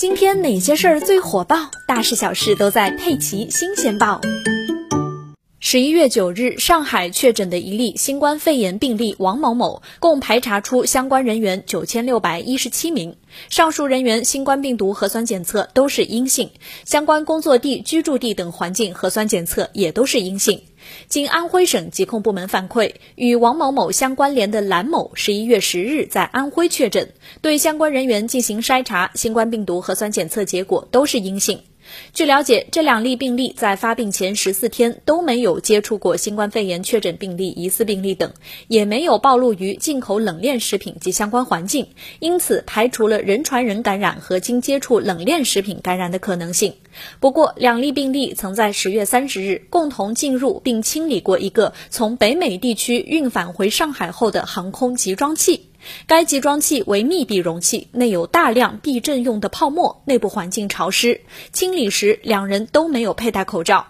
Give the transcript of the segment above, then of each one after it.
今天哪些事儿最火爆？大事小事都在《佩奇新鲜报》。十一月九日，上海确诊的一例新冠肺炎病例王某某，共排查出相关人员九千六百一十七名。上述人员新冠病毒核酸检测都是阴性，相关工作地、居住地等环境核酸检测也都是阴性。经安徽省疾控部门反馈，与王某某相关联的兰某，十一月十日在安徽确诊，对相关人员进行筛查，新冠病毒核酸检测结果都是阴性。据了解，这两例病例在发病前十四天都没有接触过新冠肺炎确诊病例、疑似病例等，也没有暴露于进口冷链食品及相关环境，因此排除了人传人感染和经接触冷链食品感染的可能性。不过，两例病例曾在十月三十日共同进入并清理过一个从北美地区运返回上海后的航空集装器。该集装器为密闭容器，内有大量避震用的泡沫，内部环境潮湿。清理时，两人都没有佩戴口罩。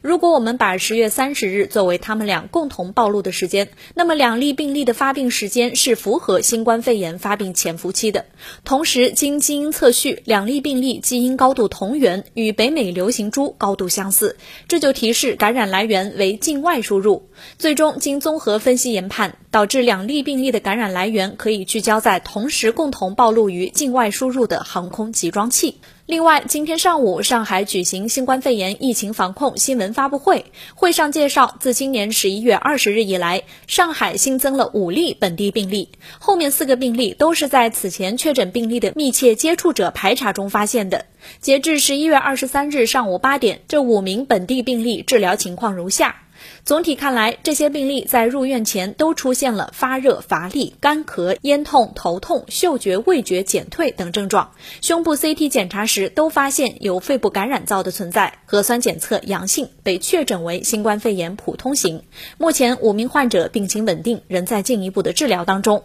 如果我们把十月三十日作为他们俩共同暴露的时间，那么两例病例的发病时间是符合新冠肺炎发病潜伏期的。同时，经基因测序，两例病例基因高度同源，与北美流行株高度相似，这就提示感染来源为境外输入。最终，经综合分析研判，导致两例病例的感染来源可以聚焦在同时共同暴露于境外输入的航空集装器。另外，今天上午，上海举行新冠肺炎疫情防控新闻发布会，会上介绍，自今年十一月二十日以来，上海新增了五例本地病例，后面四个病例都是在此前确诊病例的密切接触者排查中发现的。截至十一月二十三日上午八点，这五名本地病例治疗情况如下。总体看来，这些病例在入院前都出现了发热、乏力、干咳、咽痛、头痛、嗅觉、味觉减退等症状。胸部 CT 检查时都发现有肺部感染灶的存在，核酸检测阳性，被确诊为新冠肺炎普通型。目前五名患者病情稳定，仍在进一步的治疗当中。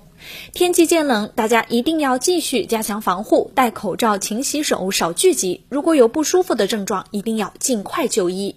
天气渐冷，大家一定要继续加强防护，戴口罩、勤洗手、少聚集。如果有不舒服的症状，一定要尽快就医。